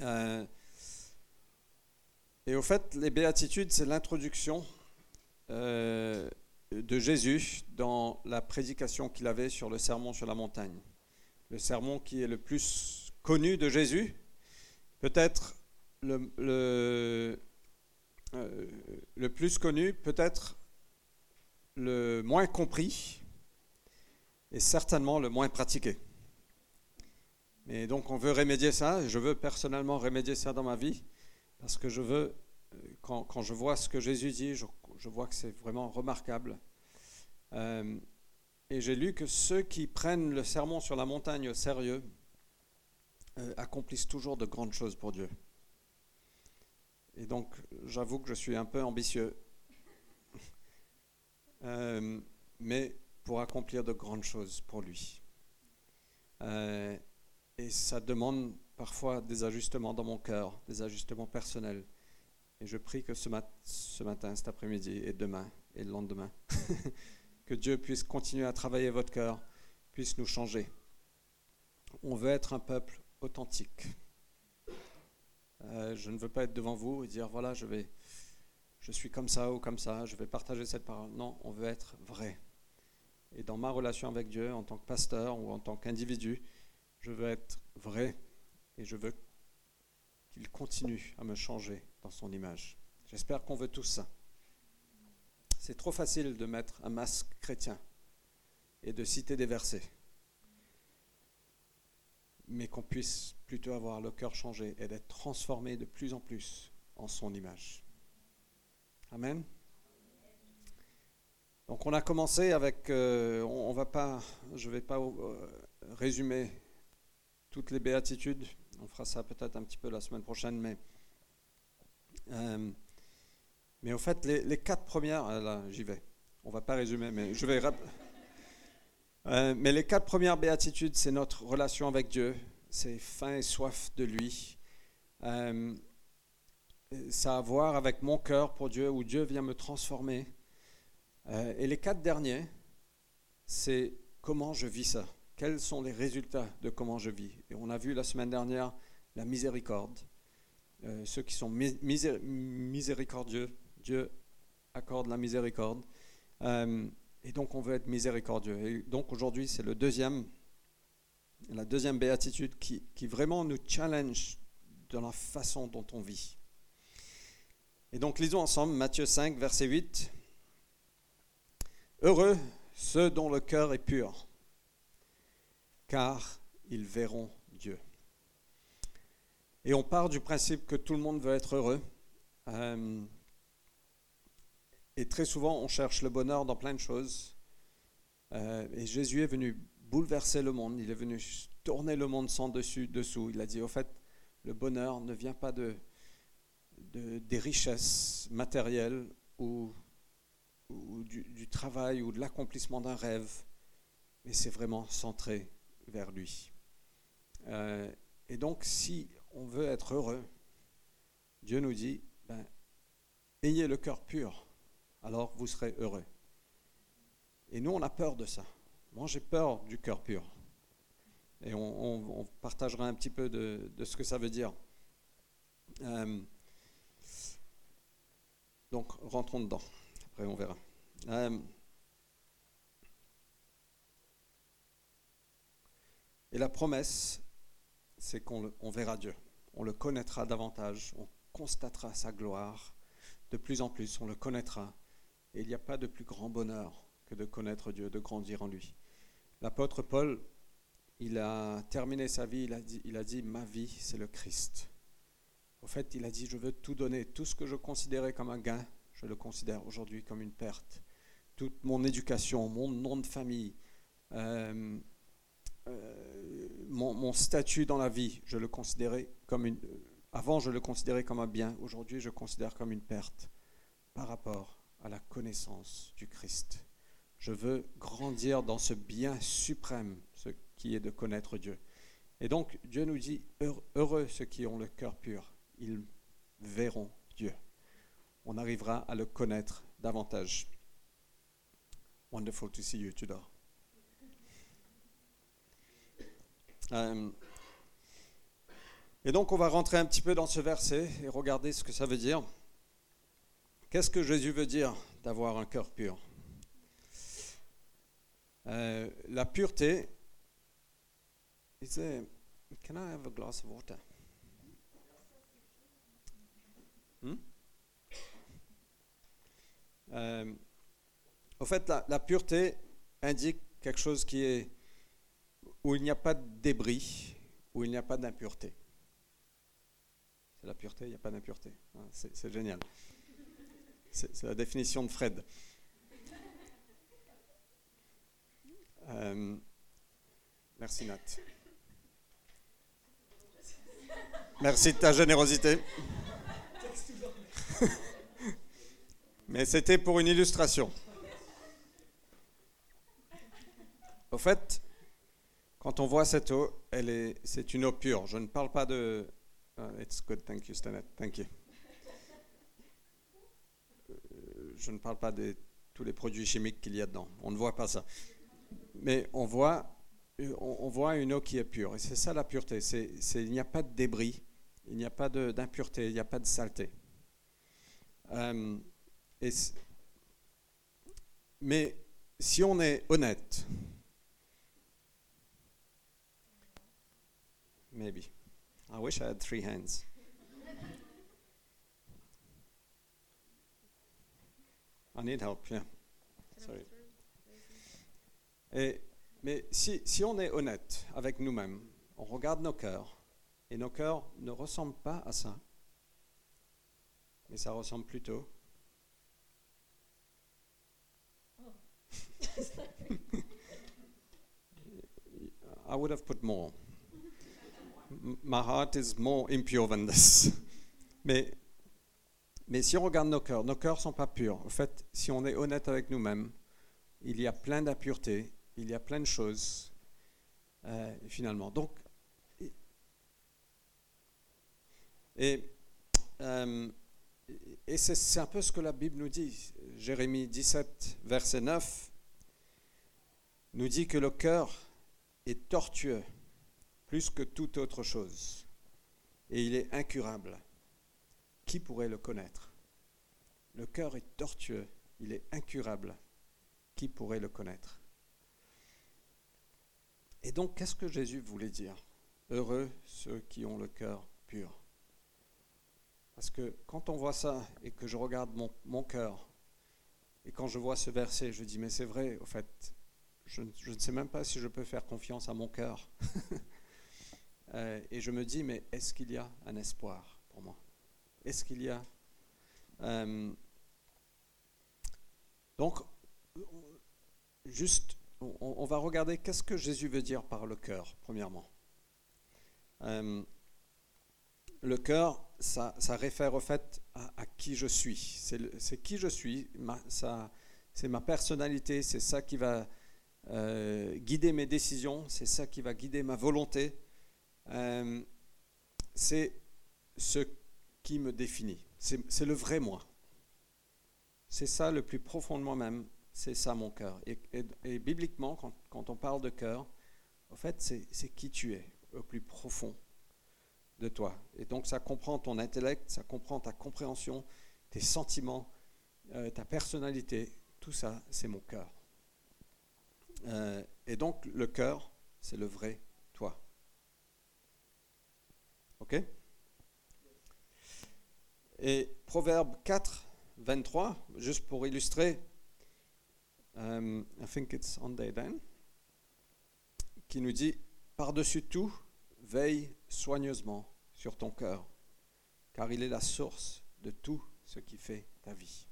Euh, et au fait, les béatitudes, c'est l'introduction euh, de Jésus dans la prédication qu'il avait sur le sermon sur la montagne. Le sermon qui est le plus connu de Jésus, peut-être le, euh, plus connu, peut-être le moins compris et certainement le moins pratiqué. Et donc on veut remédier ça, je veux personnellement remédier ça dans ma vie, parce que je veux, euh, quand, quand je vois ce que Jésus dit, je, je vois que c'est vraiment remarquable. Euh, et j'ai lu que ceux qui prennent le sermon sur la montagne au sérieux euh, accomplissent toujours de grandes choses pour Dieu. Et donc j'avoue que je suis un peu ambitieux, mais pour accomplir de grandes choses pour lui. Et ça demande parfois des ajustements dans mon cœur, des ajustements personnels. Et je prie que ce, matin, cet après-midi et demain et le lendemain, que Dieu puisse continuer à travailler votre cœur, puisse nous changer. On veut être un peuple authentique. Euh, je ne veux pas être devant vous et dire voilà, je vais, je suis comme ça ou comme ça, je vais partager cette parole. Non, on veut être vrai. Et dans ma relation avec Dieu, en tant que pasteur ou en tant qu'individu, je veux être vrai et je veux qu'il continue à me changer dans son image. J'espère qu'on veut tous ça. C'est trop facile de mettre un masque chrétien et de citer des versets, mais qu'on puisse plutôt avoir le cœur changé et d'être transformé de plus en plus en son image. Amen. Donc on a commencé avec, euh, on, va pas, je ne vais pas euh, résumer toutes les béatitudes. On fera ça peut-être un petit peu la semaine prochaine, mais, euh, mais au fait, les, quatre premières, euh, là, j'y vais. On va pas résumer, mais je vais. Euh, mais les quatre premières béatitudes, c'est notre relation avec Dieu, c'est faim et soif de lui. ça a à voir avec mon cœur pour Dieu, où Dieu vient me transformer. et les quatre derniers, c'est comment je vis ça quels sont les résultats de comment je vis. Et on a vu la semaine dernière la miséricorde. Euh, ceux qui sont miséricordieux, Dieu accorde la miséricorde. Euh, et donc on veut être miséricordieux. Et donc aujourd'hui, c'est le deuxième, la deuxième béatitude qui, qui vraiment nous challenge dans la façon dont on vit. Et donc lisons ensemble Matthieu 5, verset 8. Heureux ceux dont le cœur est pur car ils verront Dieu. Et on part du principe que tout le monde veut être heureux. Euh, et très souvent, on cherche le bonheur dans plein de choses. Euh, et Jésus est venu bouleverser le monde. Il est venu tourner le monde sans dessus, dessous. Il a dit, au fait, le bonheur ne vient pas de, des richesses matérielles ou, du travail ou de l'accomplissement d'un rêve, mais c'est vraiment centré vers lui. Euh, et donc, si on veut être heureux, Dieu nous dit, ben, ayez le cœur pur, alors vous serez heureux. Et nous, on a peur de ça. Moi, j'ai peur du cœur pur. Et on, partagera un petit peu de, ce que ça veut dire. Euh, donc, rentrons dedans. Après, on verra. Euh, Et la promesse, c'est qu'on verra Dieu, on le connaîtra davantage, on constatera sa gloire de plus en plus, on le connaîtra. Et il n'y a pas de plus grand bonheur que de connaître Dieu, de grandir en lui. L'apôtre Paul, il a terminé sa vie, il a dit, il a dit ma vie, c'est le Christ. Au fait, il a dit, je veux tout donner, tout ce que je considérais comme un gain, je le considère aujourd'hui comme une perte. Toute mon éducation, mon nom de famille, euh, euh, mon, statut dans la vie, je le considérais comme une. Avant, je le considérais comme un bien. Aujourd'hui, je considère comme une perte par rapport à la connaissance du Christ. Je veux grandir dans ce bien suprême, ce qui est de connaître Dieu. Et donc, Dieu nous dit heureux ceux qui ont le cœur pur, ils verront Dieu. On arrivera à le connaître davantage. Wonderful to see you, Tudor. Euh, Et donc on va rentrer un petit peu dans ce verset et regarder ce que ça veut dire. Qu'est-ce que Jésus veut dire d'avoir un cœur pur? Euh, La pureté. Can I have a glass of water? Hmm? Euh, au fait, la, pureté indique quelque chose qui est où il n'y a pas de débris, où il n'y a pas d'impureté. C'est la pureté, il n'y a pas d'impureté. Ah, c'est génial. C'est la définition de Fred. Euh, merci Nat. Merci de ta générosité. Mais c'était pour une illustration. Au fait, quand on voit cette eau, elle est, c'est une eau pure. Je ne parle pas de. Uh, it's good, thank you, Stanet, thank you. Euh, je ne parle pas de tous les produits chimiques qu'il y a dedans. On ne voit pas ça. Mais on voit, on, voit une eau qui est pure. Et c'est ça la pureté. Il n'y a pas de débris, il n'y a pas d'impureté, il n'y a pas de saleté. Euh, mais si on est honnête, maybe. I wish I had three hands. I need help, yeah. Sorry. Et, mais si, si on est honnête avec nous-mêmes, on regarde nos cœurs, et nos cœurs ne ressemblent pas à ça, mais ça ressemble plutôt I would have put more. My heart is more impure than this. Mais, mais si on regarde nos cœurs, nos cœurs ne sont pas purs. En fait, si on est honnête avec nous-mêmes, il y a plein d'impuretés, il y a plein de choses, euh, finalement. Donc, et, euh, et c'est un peu ce que la Bible nous dit. Jérémie 17, verset 9, nous dit que le cœur est tortueux plus que toute autre chose, et il est incurable. Qui pourrait le connaître? Le cœur est tortueux, il est incurable. Qui pourrait le connaître? Et donc, qu'est-ce que Jésus voulait dire? Heureux ceux qui ont le cœur pur. Parce que quand on voit ça et que je regarde mon, mon cœur, et quand je vois ce verset, je dis, mais c'est vrai, au fait, je, je, ne sais même pas si je peux faire confiance à mon cœur. Euh, et je me dis, mais est-ce qu'il y a un espoir pour moi? Est-ce qu'il y a... Euh, donc, juste, on, va regarder qu'est-ce que Jésus veut dire par le cœur, premièrement. Euh, le cœur, ça, ça, réfère au fait à, qui je suis. C'est qui je suis, c'est ma personnalité, c'est ça qui va guider mes décisions, c'est ça qui va guider ma volonté. Euh, c'est ce qui me définit. C'est le vrai moi. C'est ça le plus profond de moi-même. C'est ça mon cœur. Et, bibliquement, quand, on parle de cœur, en fait, c'est qui tu es au plus profond de toi. Et donc ça comprend ton intellect, ça comprend ta compréhension, tes sentiments, euh, ta personnalité. Tout ça, c'est mon cœur. Euh, et donc le cœur, c'est le vrai OK Et Proverbe 4, 23, juste pour illustrer, um, I think it's on day then, qui nous dit Par-dessus tout, veille soigneusement sur ton cœur, car il est la source de tout ce qui fait ta vie.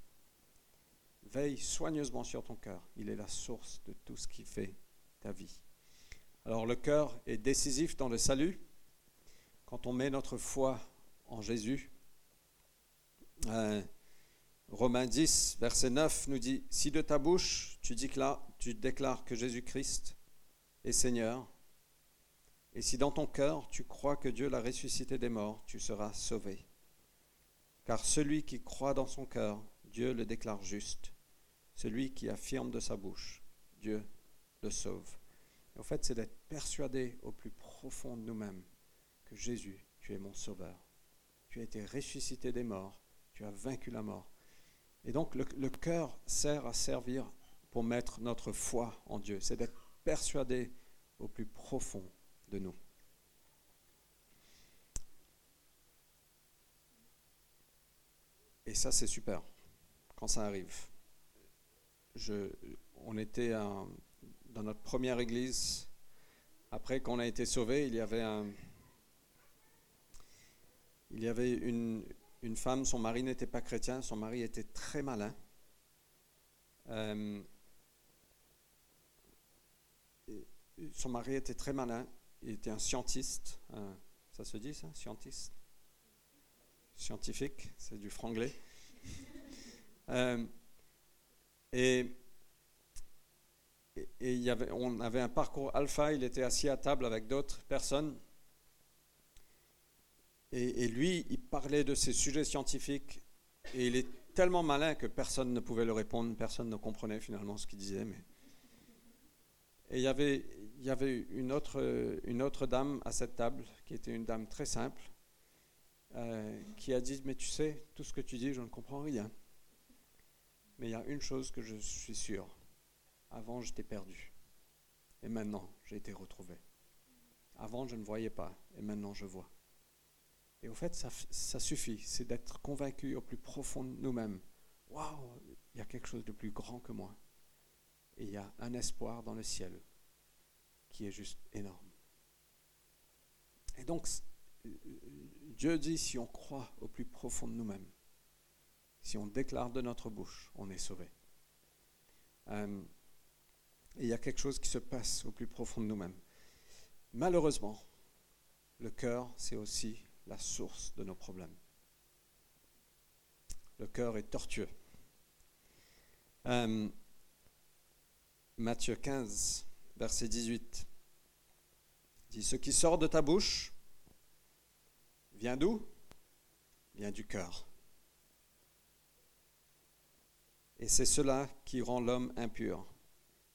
Veille soigneusement sur ton cœur, il est la source de tout ce qui fait ta vie. Alors le cœur est décisif dans le salut, quand on met notre foi en Jésus. Euh, Romains 10, verset 9 nous dit, si de ta bouche tu déclares, tu déclares que Jésus-Christ est Seigneur, et si dans ton cœur tu crois que Dieu l'a ressuscité des morts, tu seras sauvé. Car celui qui croit dans son cœur, Dieu le déclare juste. Celui qui affirme de sa bouche, Dieu le sauve. en fait, c'est d'être persuadé au plus profond de nous-mêmes Jésus, tu es mon sauveur. Tu as été ressuscité des morts, tu as vaincu la mort. Et donc le, cœur sert à servir pour mettre notre foi en Dieu. C'est d'être persuadé au plus profond de nous. Et ça, c'est super quand ça arrive. On était dans notre première église. Après qu'on a été sauvé, il y avait un, il y avait une, femme, son mari n'était pas chrétien, son mari était très malin. Euh, son mari était très malin, il était un scientiste, ça se dit ça, scientiste? Scientifique, c'est du franglais. Euh, et on avait un parcours alpha, il était assis à table avec d'autres personnes. Et, lui, il parlait de ces sujets scientifiques et il est tellement malin que personne ne pouvait le répondre, personne ne comprenait finalement ce qu'il disait. Et il y avait, une autre dame à cette table, qui était une dame très simple, euh, qui a dit, mais tu sais, tout ce que tu dis, je ne comprends rien. Mais il y a une chose que je suis sûr. Avant, j'étais perdu. Et maintenant, j'ai été retrouvé. Avant, je ne voyais pas. Et maintenant, je vois. Et au fait, ça, suffit. C'est d'être convaincu au plus profond de nous-mêmes. Waouh, il y a quelque chose de plus grand que moi. Et il y a un espoir dans le ciel qui est juste énorme. Et donc, Dieu dit, si on croit au plus profond de nous-mêmes, si on déclare de notre bouche, on est sauvé. Euh, et il y a quelque chose qui se passe au plus profond de nous-mêmes. Malheureusement, le cœur, c'est aussi la source de nos problèmes. Le cœur est tortueux. Euh, Matthieu 15, verset 18, dit, ce qui sort de ta bouche vient d'où? Vient du cœur. Et c'est cela qui rend l'homme impur.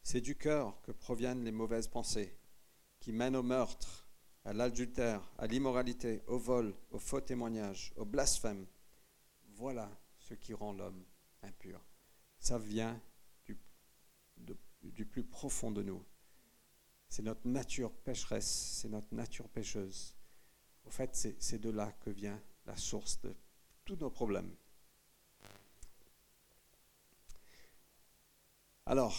C'est du cœur que proviennent les mauvaises pensées, qui mènent au meurtre, à l'adultère, à l'immoralité, au vol, au faux témoignage, au blasphème. Voilà ce qui rend l'homme impur. Ça vient du, du plus profond de nous. C'est notre nature pécheresse, c'est notre nature pécheuse. Au fait, c'est de là que vient la source de tous nos problèmes. Alors,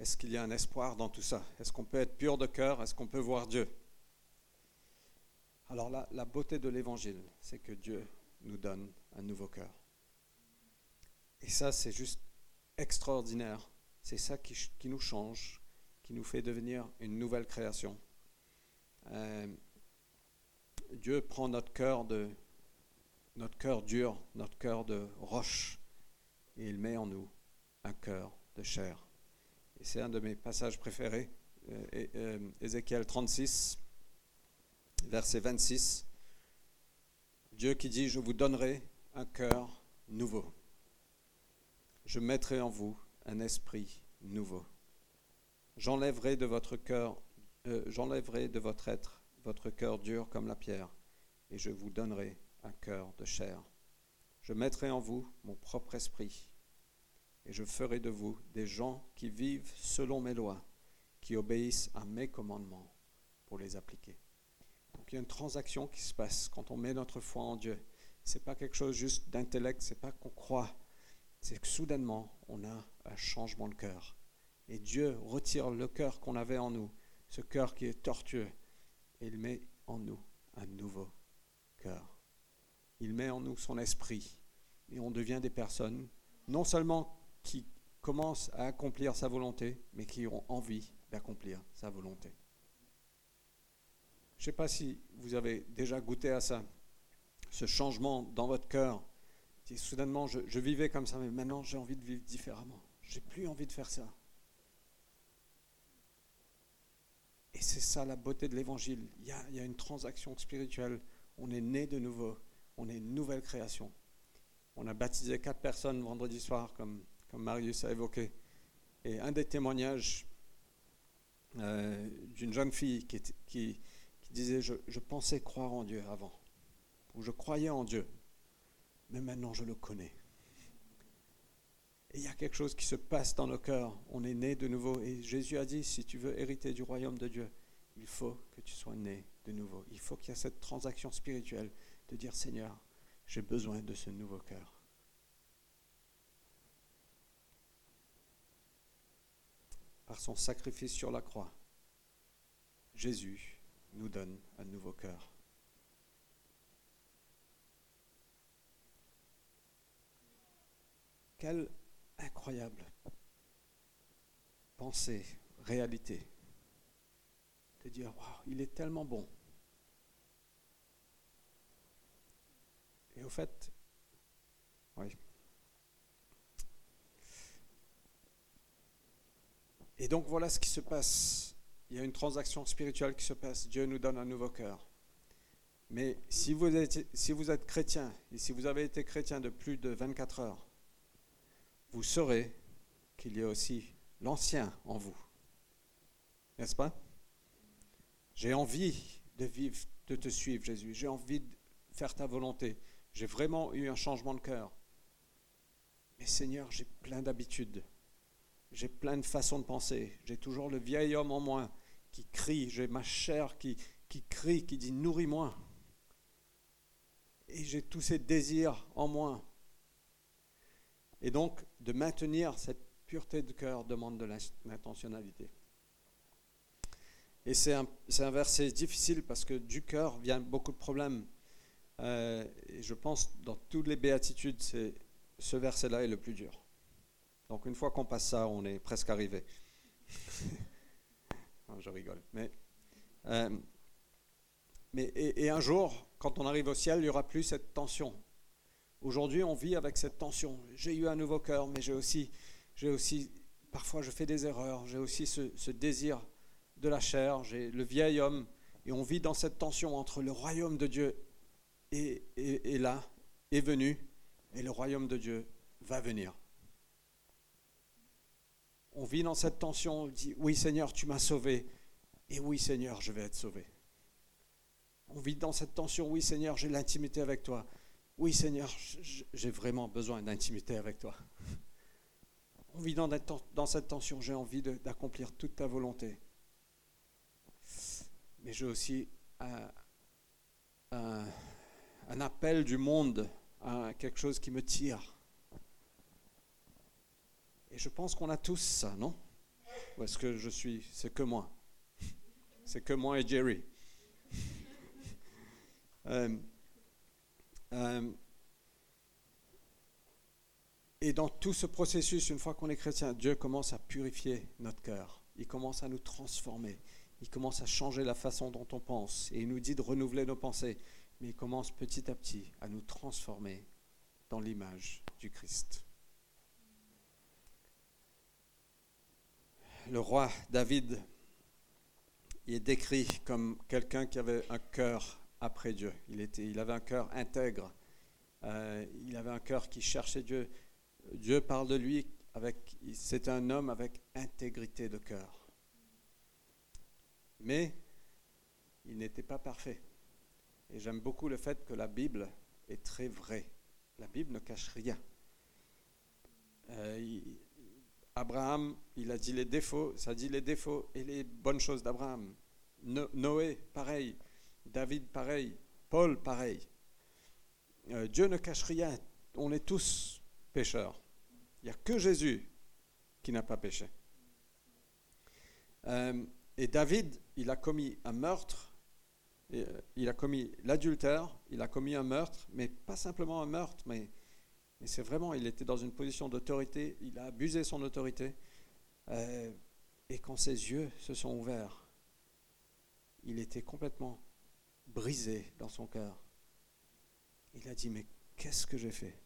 est-ce qu'il y a un espoir dans tout ça? Est-ce qu'on peut être pur de cœur? Est-ce qu'on peut voir Dieu? Alors la, beauté de l'Évangile, c'est que Dieu nous donne un nouveau cœur. Et ça, c'est juste extraordinaire. C'est ça qui, qui nous change, qui nous fait devenir une nouvelle création. Euh, Dieu prend notre cœur de notre cœur dur, notre cœur de roche, et il met en nous un cœur de chair. Et c'est un de mes passages préférés, euh, euh, Ézéchiel 36, verset 26. Dieu qui dit, je vous donnerai un cœur nouveau. Je mettrai en vous un esprit nouveau. J'enlèverai de votre cœur, euh, j'enlèverai de votre être votre cœur dur comme la pierre, et je vous donnerai un cœur de chair. Je mettrai en vous mon propre esprit, et je ferai de vous des gens qui vivent selon mes lois, qui obéissent à mes commandements pour les appliquer. Donc il y a une transaction qui se passe quand on met notre foi en Dieu. C'est pas quelque chose juste d'intellect, c'est pas qu'on croit, c'est que soudainement on a un changement de cœur. Et Dieu retire le cœur qu'on avait en nous, ce cœur qui est tortueux, et il met en nous un nouveau cœur. Il met en nous son esprit, et on devient des personnes non seulement qui commencent à accomplir sa volonté, mais qui ont envie d'accomplir sa volonté. Je ne sais pas si vous avez déjà goûté à ça, ce changement dans votre cœur. Soudainement, je, vivais comme ça, mais maintenant j'ai envie de vivre différemment. J'ai plus envie de faire ça. Et c'est ça la beauté de l'évangile. Il, y, a, une transaction spirituelle. On est né de nouveau. On est une nouvelle création. On a baptisé quatre personnes vendredi soir, comme, comme Marius a évoqué. Et un des témoignages euh, d'une jeune fille qui, qui disait je, pensais croire en Dieu avant. où je croyais en Dieu, mais maintenant je le connais. Et il y a quelque chose qui se passe dans nos cœurs. On est né de nouveau. Et Jésus a dit, si tu veux hériter du royaume de Dieu, il faut que tu sois né de nouveau. Il faut qu'il y ait cette transaction spirituelle de dire, Seigneur, j'ai besoin de ce nouveau cœur. Par son sacrifice sur la croix, Jésus nous donne un nouveau cœur. Quelle incroyable pensée, réalité, de dire, il est tellement bon. Et au fait, oui. Et donc voilà ce qui se passe. Il y a une transaction spirituelle qui se passe. Dieu nous donne un nouveau cœur. Mais si vous êtes, si vous êtes chrétien, et si vous avez été chrétien de plus de 24 heures, vous saurez qu'il y a aussi l'ancien en vous. N'est-ce pas? J'ai envie de vivre, de te suivre, Jésus. J'ai envie de faire ta volonté. J'ai vraiment eu un changement de cœur. Mais Seigneur, j'ai plein d'habitudes. J'ai plein de façons de penser. J'ai toujours le vieil homme en moi qui crie. J'ai ma chair qui, qui crie, qui dit nourris-moi. Et j'ai tous ces désirs en moi. Et donc, de maintenir cette pureté de cœur demande de l'intentionnalité. Et c'est un, un, verset difficile parce que du cœur vient beaucoup de problèmes. Euh, et je pense dans toutes les béatitudes, c'est ce verset-là est le plus dur. Donc une fois qu'on passe ça, on est presque arrivé. je rigole. Mais, euh, et, un jour, quand on arrive au ciel, il n'y aura plus cette tension. Aujourd'hui, on vit avec cette tension. J'ai eu un nouveau cœur, mais j'ai aussi, parfois je fais des erreurs, j'ai aussi ce, désir de la chair, j'ai le vieil homme, et on vit dans cette tension entre le royaume de Dieu est, est là, est venu, et le royaume de Dieu va venir. On vit dans cette tension, on dit, oui Seigneur, tu m'as sauvé, et oui Seigneur, je vais être sauvé. On vit dans cette tension, oui Seigneur, j'ai l'intimité avec toi, oui Seigneur, j'ai vraiment besoin d'intimité avec toi. On vit dans, cette tension, j'ai envie d'accomplir toute ta volonté. Mais j'ai aussi un, appel du monde à quelque chose qui me tire. Et je pense qu'on a tous ça, non? Ou est-ce que je suis, c'est que moi? C'est que moi et Jerry. euh, euh, et dans tout ce processus, une fois qu'on est chrétien, Dieu commence à purifier notre cœur. Il commence à nous transformer. Il commence à changer la façon dont on pense. Et il nous dit de renouveler nos pensées. Mais il commence petit à petit à nous transformer dans l'image du Christ. Le roi David est décrit comme quelqu'un qui avait un cœur après Dieu. Il, avait un cœur intègre. Euh, il avait un cœur qui cherchait Dieu. Dieu parle de lui avec. C'est un homme avec intégrité de cœur. Mais il n'était pas parfait. Et j'aime beaucoup le fait que la Bible est très vraie. La Bible ne cache rien. Euh, Abraham, il a dit les défauts, ça dit les défauts et les bonnes choses d'Abraham. Noé, pareil. David, pareil. Paul, pareil. Euh, Dieu ne cache rien. On est tous pécheurs. Il n'y a que Jésus qui n'a pas péché. Euh, et David, il a commis un meurtre, euh, il a commis l'adultère, il a commis un meurtre, mais pas simplement un meurtre, mais, mais c'est vraiment, il était dans une position d'autorité, il a abusé son autorité. et quand ses yeux se sont ouverts, il était complètement brisé dans son cœur. Il a dit, mais qu'est-ce que j'ai fait?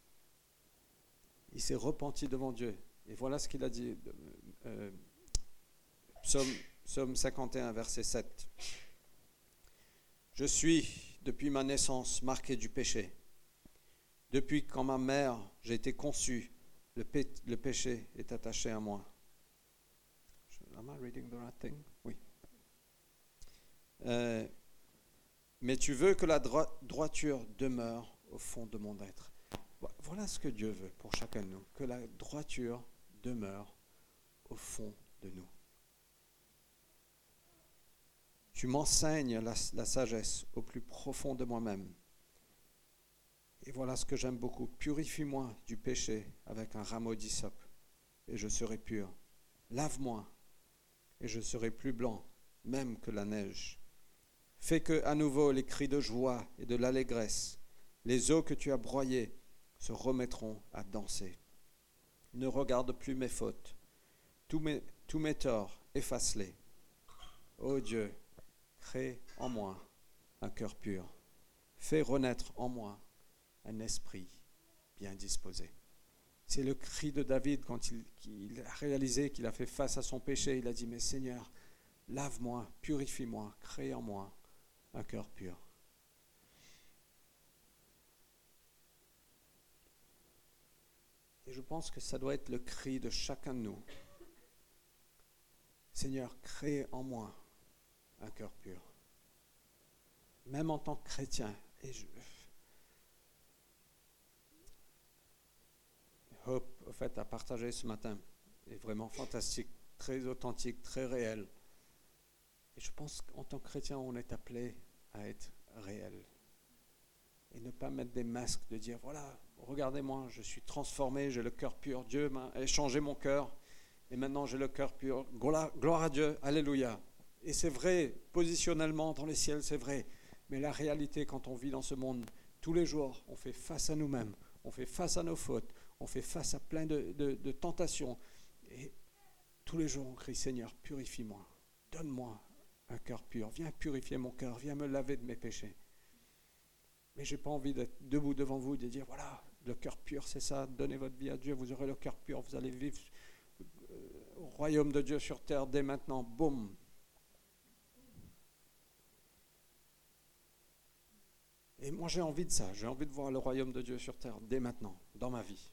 Il s'est repenti devant Dieu. Et voilà ce qu'il a dit. Euh, psaume 51, verset 7. Je suis, depuis ma naissance, marqué du péché. Depuis quand ma mère, j'ai été conçu, le, le, péché est attaché à moi. Am I reading the right thing? Oui. Euh, mais tu veux que la droiture demeure au fond de mon être. Voilà ce que Dieu veut pour chacun de nous, que la droiture demeure au fond de nous. Tu m'enseignes la, la, sagesse au plus profond de moi-même. Et voilà ce que j'aime beaucoup. Purifie-moi du péché avec un rameau d'hysope, et je serai pur. Lave-moi, et je serai plus blanc, même que la neige. Fais que, à nouveau, les cris de joie et de l'allégresse, les eaux que tu as broyées, se remettront à danser. Ne regarde plus mes fautes. Tous mes torts, efface-les. Ô Dieu, crée en moi un cœur pur. Fais renaître en moi un esprit bien disposé. C'est le cri de David quand il, a réalisé qu'il a fait face à son péché. Il a dit, mais Seigneur, lave-moi, purifie-moi, crée en moi un cœur pur. Et je pense que ça doit être le cri de chacun de nous. Seigneur, crée en moi un cœur pur. Même en tant que chrétien. Et je... Hope, au fait, à partager ce matin est vraiment fantastique, très authentique, très réel. Et je pense qu'en tant que chrétien, on est appelé à être réel. Et ne pas mettre des masques de dire, voilà, regardez-moi, je suis transformé, j'ai le cœur pur, Dieu m'a échangé mon cœur, et maintenant j'ai le cœur pur. Gloire à Dieu, Alléluia. Et c'est vrai, positionnellement dans les ciels, c'est vrai. Mais la réalité, quand on vit dans ce monde, tous les jours, on fait face à nous-mêmes, on fait face à nos fautes, on fait face à plein de, tentations. Et tous les jours, on crie, Seigneur, purifie-moi, donne-moi un cœur pur. Viens purifier mon cœur, viens me laver de mes péchés. Mais je n'ai pas envie d'être debout devant vous et de dire, voilà, le cœur pur, c'est ça, donnez votre vie à Dieu, vous aurez le cœur pur, vous allez vivre euh, au royaume de Dieu sur terre dès maintenant. Boum. Et moi j'ai envie de ça, j'ai envie de voir le royaume de Dieu sur terre dès maintenant, dans ma vie.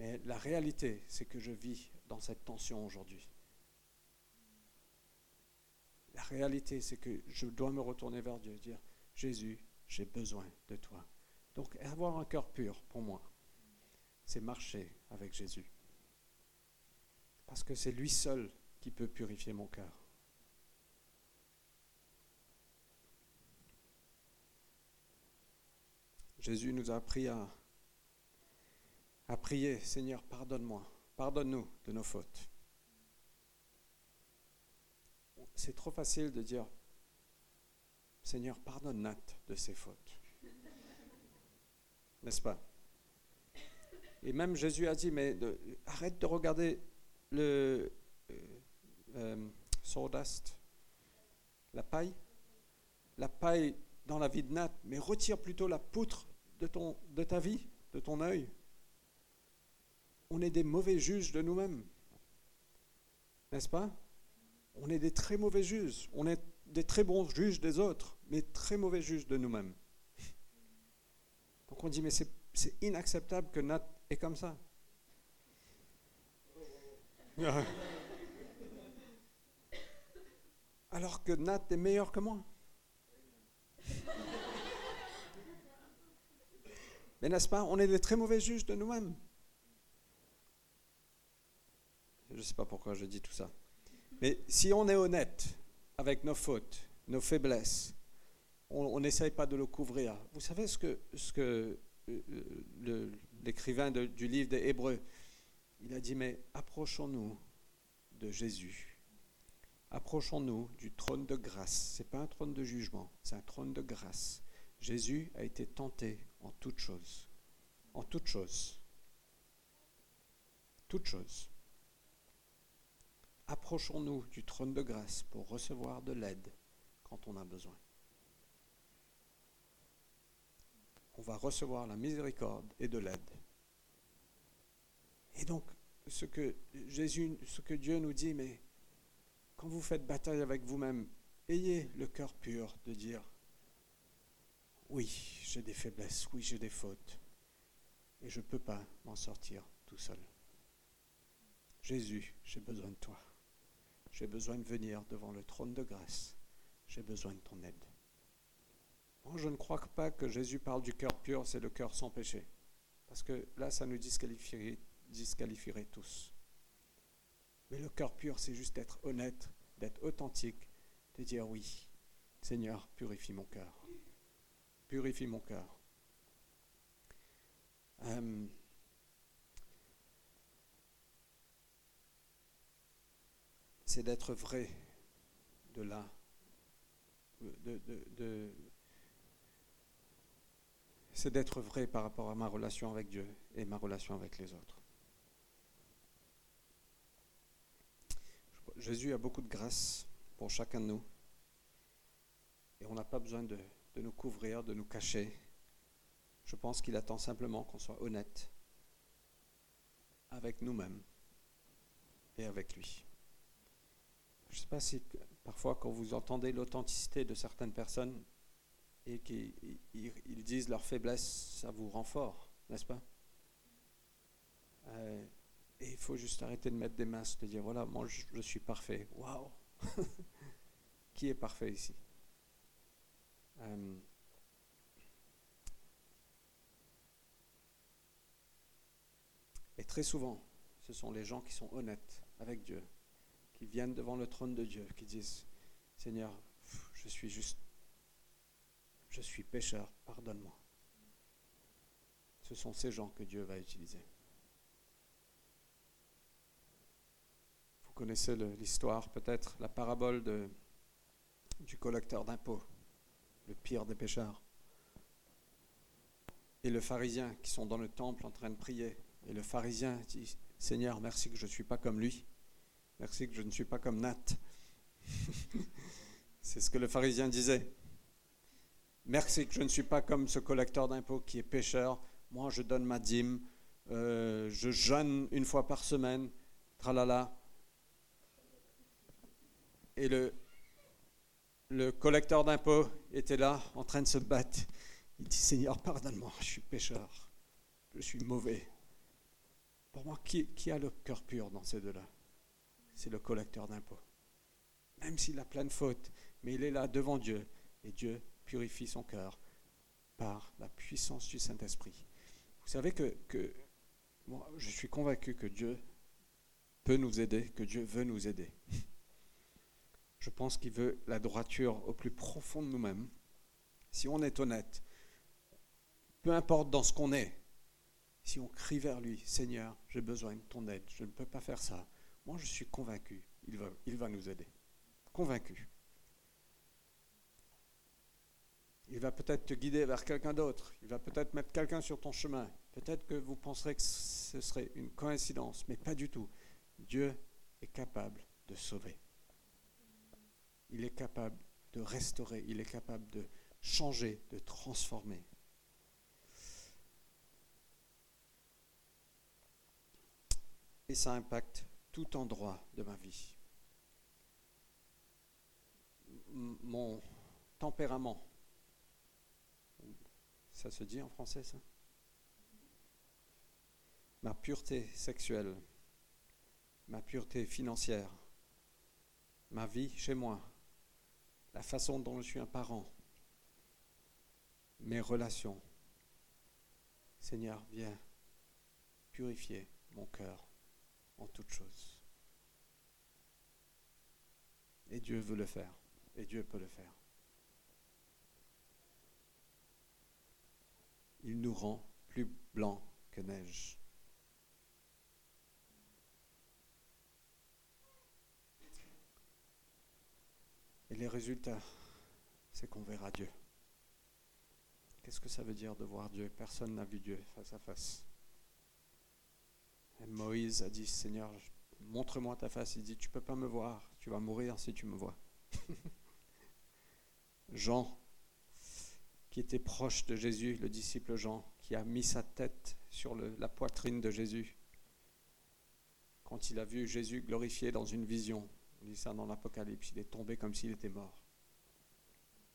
Mais la réalité, c'est que je vis dans cette tension aujourd'hui. La réalité, c'est que je dois me retourner vers Dieu et dire, Jésus, j'ai besoin de toi. Donc avoir un cœur pur, pour moi, c'est marcher avec Jésus. Parce que c'est lui seul qui peut purifier mon cœur. Jésus nous a appris à, à prier, Seigneur, pardonne-moi, pardonne-nous de nos fautes c'est trop facile de dire Seigneur, pardonne Nat de ses fautes. N'est-ce pas? Et même Jésus a dit Mais arrête de regarder le euh, euh, sawdust, la paille, la paille dans la vie de Nat, mais retire plutôt la poutre de, ton, de ta vie, de ton œil. On est des mauvais juges de nous-mêmes. N'est-ce pas? On est des très mauvais juges. On est des très bons juges des autres, mais très mauvais juges de nous-mêmes. Donc on dit, mais c'est inacceptable que Nat est comme ça. Alors que Nat est meilleur que moi. Mais n'est-ce pas, on est des très mauvais juges de nous-mêmes. Je ne sais pas pourquoi je dis tout ça. Mais si on est honnête avec nos fautes, nos faiblesses, on n'essaye pas de le couvrir. Vous savez ce que, ce que euh, l'écrivain du livre des Hébreux, il a dit, mais approchons-nous de Jésus. Approchons-nous du trône de grâce. Ce n'est pas un trône de jugement, c'est un trône de grâce. Jésus a été tenté en toutes choses. En toutes choses. Toutes choses approchons-nous du trône de grâce pour recevoir de l'aide quand on a besoin. On va recevoir la miséricorde et de l'aide. Et donc, ce que Jésus, ce que Dieu nous dit, mais quand vous faites bataille avec vous-même, ayez le cœur pur de dire, oui, j'ai des faiblesses, oui, j'ai des fautes, et je ne peux pas m'en sortir tout seul. Jésus, j'ai besoin de toi. J'ai besoin de venir devant le trône de grâce. J'ai besoin de ton aide. Moi, je ne crois pas que Jésus parle du cœur pur, c'est le cœur sans péché. Parce que là, ça nous disqualifierait, disqualifierait tous. Mais le cœur pur, c'est juste d'être honnête, d'être authentique, de dire oui, Seigneur, purifie mon cœur. Purifie mon cœur. Euh, c'est d'être vrai de là, c'est d'être vrai par rapport à ma relation avec Dieu et ma relation avec les autres. Jésus a beaucoup de grâce pour chacun de nous. Et on n'a pas besoin de, nous couvrir, de nous cacher. Je pense qu'il attend simplement qu'on soit honnête avec nous-mêmes et avec lui. Je ne sais pas si parfois quand vous entendez l'authenticité de certaines personnes et qu'ils disent leur faiblesse, ça vous rend fort, n'est-ce pas? Euh, Et il faut juste arrêter de mettre des masques, de dire voilà, moi je, suis parfait. Waouh! Qui est parfait ici? Euh, Et très souvent, ce sont les gens qui sont honnêtes avec Dieu, qui viennent devant le trône de Dieu, qui disent, Seigneur, je suis juste, je suis pécheur, pardonne-moi. Ce sont ces gens que Dieu va utiliser. Vous connaissez l'histoire, peut-être, la parabole du collecteur d'impôts, le pire des pécheurs, et le pharisien qui sont dans le temple en train de prier. Et le pharisien dit, Seigneur, merci que je ne suis pas comme lui. Merci que je ne suis pas comme Nat. C'est ce que le pharisien disait. Merci que je ne suis pas comme ce collecteur d'impôts qui est pécheur. Moi, je donne ma dîme. Euh, je jeûne une fois par semaine. Tralala. Et le, le collecteur d'impôts était là, en train de se battre. Il dit Seigneur, pardonne-moi, je suis pécheur. Je suis mauvais. Pour moi, qui, qui a le cœur pur dans ces deux-là? C'est le collecteur d'impôts. Même s'il a plein de fautes, mais il est là devant Dieu et Dieu purifie son cœur par la puissance du Saint-Esprit. Vous savez que, que moi, je suis convaincu que Dieu peut nous aider, que Dieu veut nous aider. Je pense qu'il veut la droiture au plus profond de nous-mêmes. Si on est honnête, peu importe dans ce qu'on est, si on crie vers lui, Seigneur, j'ai besoin de ton aide, je ne peux pas faire ça, moi, je suis convaincu, il va, il va nous aider. Convaincu. Il va peut-être te guider vers quelqu'un d'autre. Il va peut-être mettre quelqu'un sur ton chemin. Peut-être que vous penserez que ce serait une coïncidence, mais pas du tout. Dieu est capable de sauver. Il est capable de restaurer. Il est capable de changer, de transformer. Et ça impacte tout endroit de ma vie. mon tempérament, ça se dit en français ça? Ma pureté sexuelle, ma pureté financière, ma vie chez moi, la façon dont je suis un parent, mes relations. Seigneur, viens purifier mon cœur en toutes choses. Et Dieu veut le faire. Et Dieu peut le faire. Il nous rend plus blancs que neige. Et les résultats, c'est qu'on verra Dieu. Qu'est-ce que ça veut dire de voir Dieu? Personne n'a vu Dieu face à face. Moïse a dit, Seigneur, montre-moi ta face. Il dit, tu peux pas me voir, tu vas mourir si tu me vois. Jean, qui était proche de Jésus, le disciple Jean, qui a mis sa tête sur la poitrine de Jésus, quand il a vu Jésus glorifié dans une vision, on dit ça dans l'Apocalypse, il est tombé comme s'il était mort.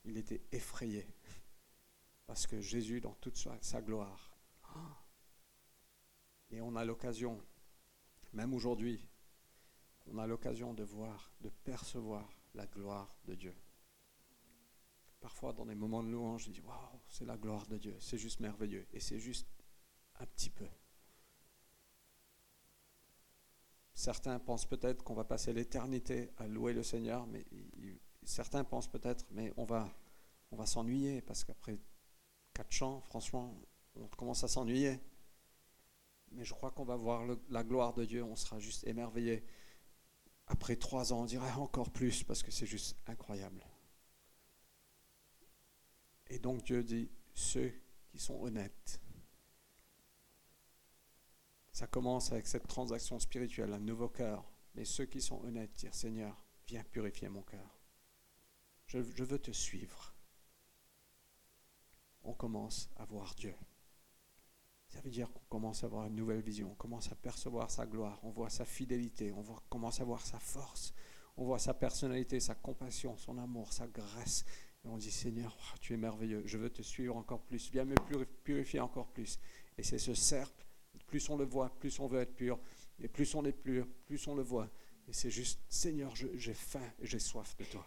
Il était effrayé, parce que Jésus, dans toute sa, gloire, et on a l'occasion, même aujourd'hui, on a l'occasion de voir, de percevoir la gloire de Dieu. parfois dans des moments de louange, je dis waouh, c'est la gloire de Dieu, c'est juste merveilleux. Et c'est juste un petit peu. Certains pensent peut-être qu'on va passer l'éternité à louer le Seigneur, mais certains pensent peut-être, mais on va, on va s'ennuyer parce qu'après quatre chants, franchement, on commence à s'ennuyer. Mais je crois qu'on va voir la gloire de Dieu, on sera juste émerveillé. Après trois ans, on dirait encore plus parce que c'est juste incroyable. Et donc Dieu dit, ceux qui sont honnêtes, ça commence avec cette transaction spirituelle, un nouveau cœur. Mais ceux qui sont honnêtes dire Seigneur, viens purifier mon cœur. Je, veux te suivre. On commence à voir Dieu. Ça veut dire qu'on commence à avoir une nouvelle vision, on commence à percevoir sa gloire, on voit sa fidélité, on commence à voir sa force, on voit sa personnalité, sa compassion, son amour, sa grâce. Et on dit Seigneur, oh, tu es merveilleux, je veux te suivre encore plus, viens me purifier encore plus. Et c'est ce cercle plus on le voit, plus on veut être pur. Et plus on est pur, plus on le voit. Et c'est juste, Seigneur, j'ai faim et j'ai soif de toi.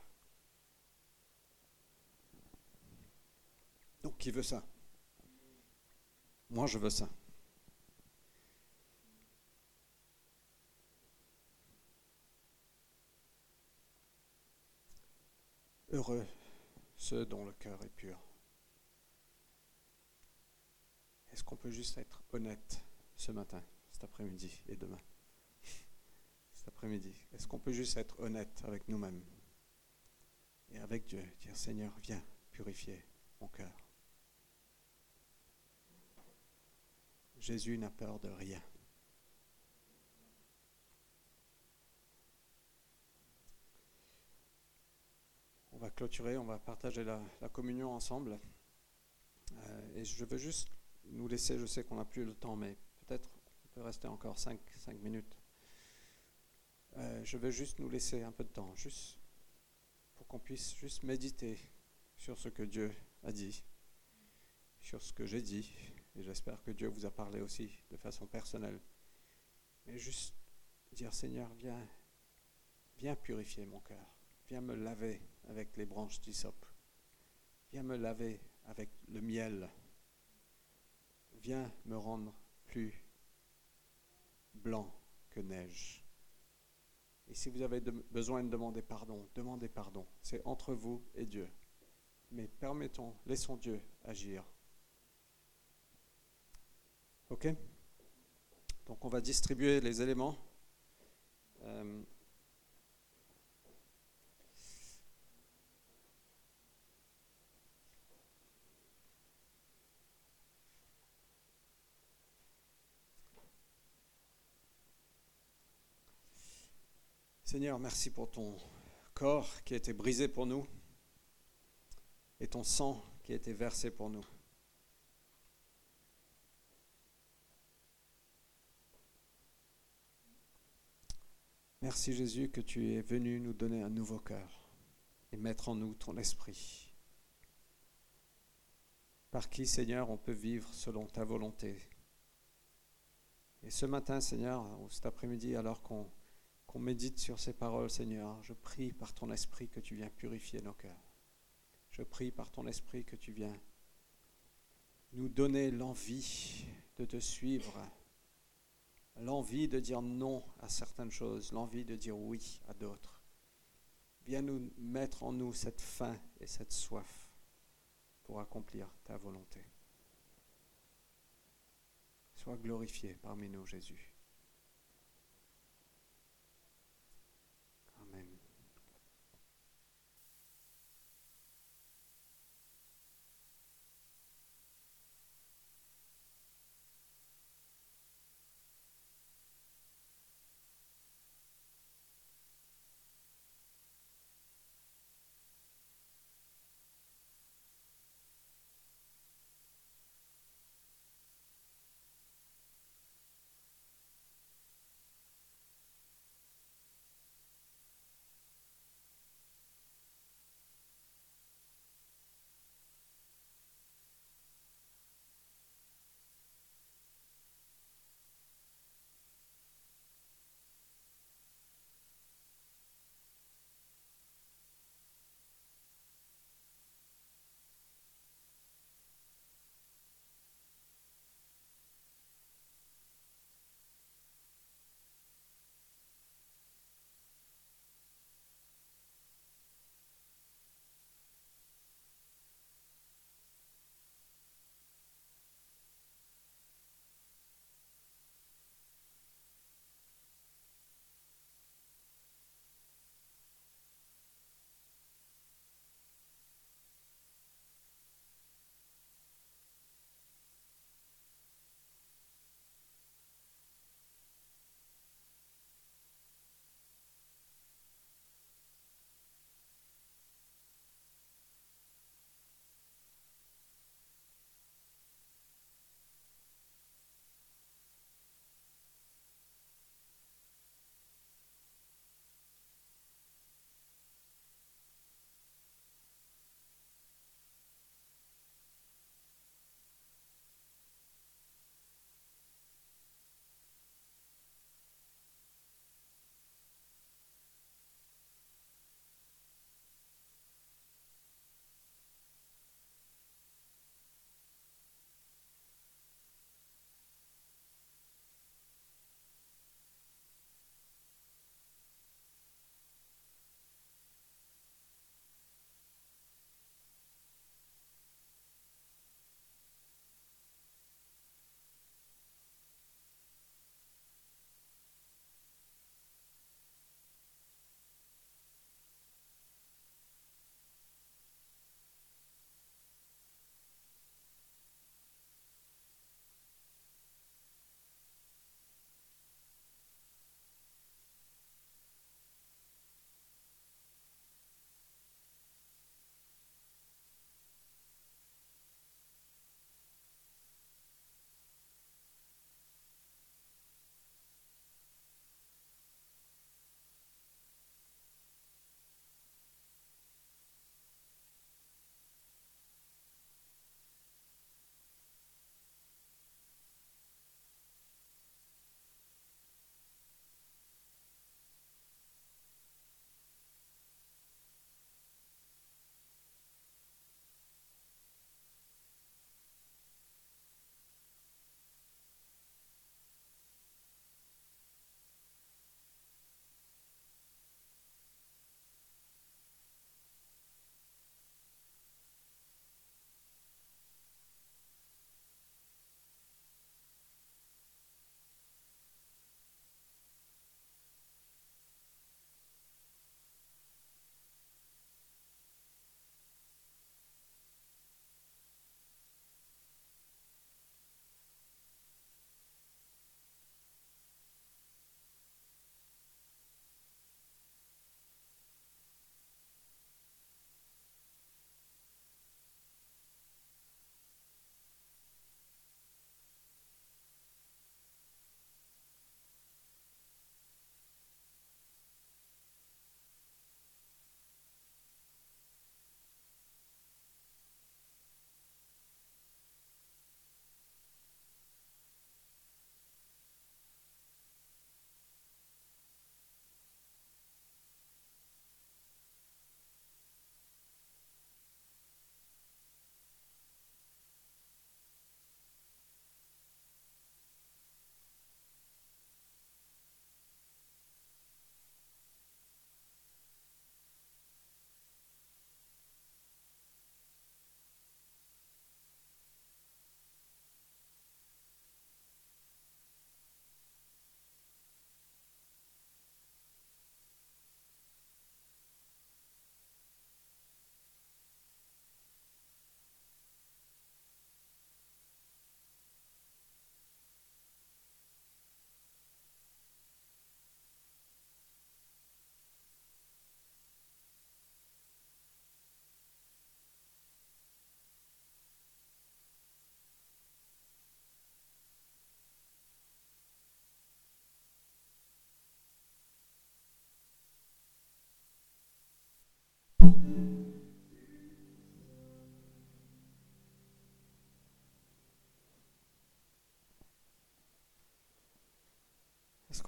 Donc qui veut ça? Moi, je veux ça. Heureux ceux dont le cœur est pur. Est-ce qu'on peut juste être honnête ce matin, cet après-midi et demain? Cet après-midi. Est-ce qu'on peut juste être honnête avec nous-mêmes et avec Dieu, dire Seigneur, viens purifier mon cœur. Jésus n'a peur de rien. On va clôturer, on va partager la, communion ensemble. Euh, et je veux juste nous laisser, je sais qu'on n'a plus le temps, mais peut-être on peut rester encore 5, minutes. Euh, je veux juste nous laisser un peu de temps, juste pour qu'on puisse juste méditer sur ce que Dieu a dit, sur ce que j'ai dit, et j'espère que Dieu vous a parlé aussi de façon personnelle. Mais juste dire Seigneur, viens, viens purifier mon cœur, viens me laver avec les branches d'hysope, viens me laver avec le miel, viens me rendre plus blanc que neige. Et si vous avez besoin de demander pardon, demandez pardon. C'est entre vous et Dieu. Mais permettons, laissons Dieu agir. OK Donc on va distribuer les éléments. Euh, Seigneur, merci pour ton corps qui a été brisé pour nous et ton sang qui a été versé pour nous. Merci Jésus que tu es venu nous donner un nouveau cœur et mettre en nous ton esprit. Par qui, Seigneur, on peut vivre selon ta volonté. Et ce matin, Seigneur, ou cet après-midi, alors qu'on médite sur ces paroles, Seigneur. Je prie par ton esprit que tu viens purifier nos cœurs. Je prie par ton esprit que tu viens nous donner l'envie de te suivre, l'envie de dire non à certaines choses, l'envie de dire oui à d'autres. Viens nous mettre en nous cette faim et cette soif pour accomplir ta volonté. Sois glorifié parmi nous, Jésus.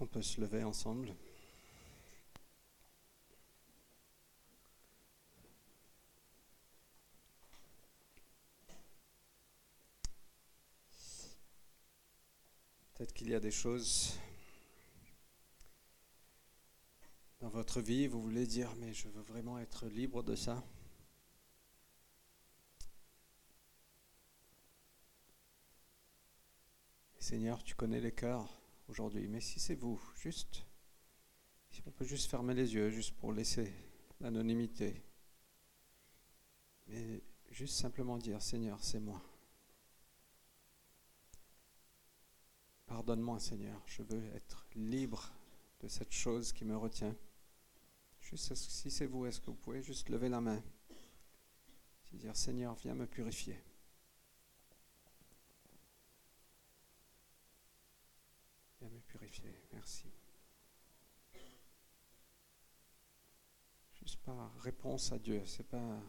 Qu'on peut se lever ensemble Peut-être qu'il y a des choses dans votre vie, vous voulez dire, mais je veux vraiment être libre de ça. Seigneur, tu connais les cœurs aujourd'hui, mais si c'est vous, juste, si on peut juste fermer les yeux, juste pour laisser l'anonymité, mais juste simplement dire, Seigneur, c'est moi. Pardonne-moi, Seigneur, je veux être libre de cette chose qui me retient. Juste si c'est vous, est-ce que vous pouvez juste lever la main et dire, Seigneur, viens me purifier. Viens me purifier, merci. Juste par réponse à Dieu, c'est pas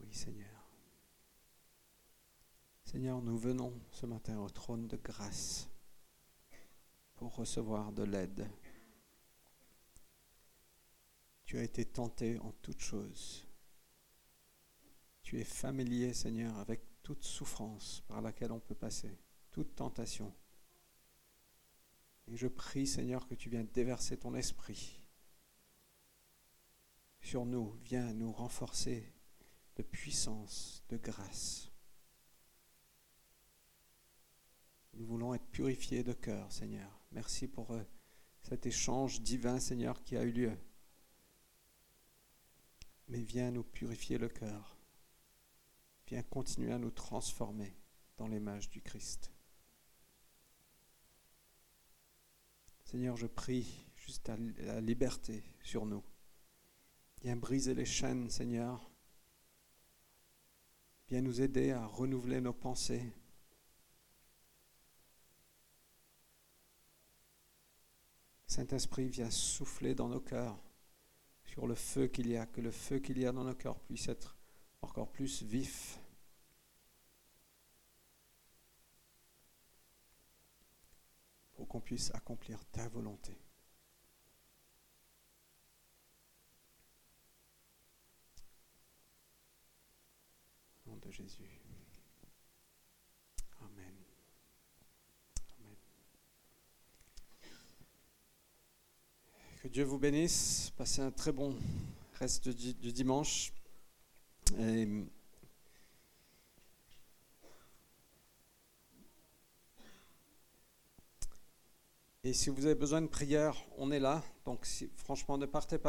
Oui, Seigneur. Seigneur, nous venons ce matin au trône de grâce pour recevoir de l'aide. Tu as été tenté en toutes choses. Tu es familier, Seigneur, avec toute souffrance par laquelle on peut passer, toute tentation. Et je prie, Seigneur, que tu viennes déverser ton esprit sur nous. Viens nous renforcer de puissance, de grâce. Nous voulons être purifiés de cœur, Seigneur. Merci pour euh, cet échange divin, Seigneur, qui a eu lieu. Mais viens nous purifier le cœur. Viens continuer à nous transformer dans l'image du Christ. Seigneur, je prie juste à la liberté sur nous. Viens briser les chaînes, Seigneur. Viens nous aider à renouveler nos pensées. Saint-Esprit, viens souffler dans nos cœurs sur le feu qu'il y a, que le feu qu'il y a dans nos cœurs puisse être encore plus vif. Pour qu'on puisse accomplir ta volonté. de Jésus. Amen. Amen. Que Dieu vous bénisse. Passez un très bon reste du, dimanche. Et si vous avez besoin de prière, on est là. Donc franchement, ne partez pas.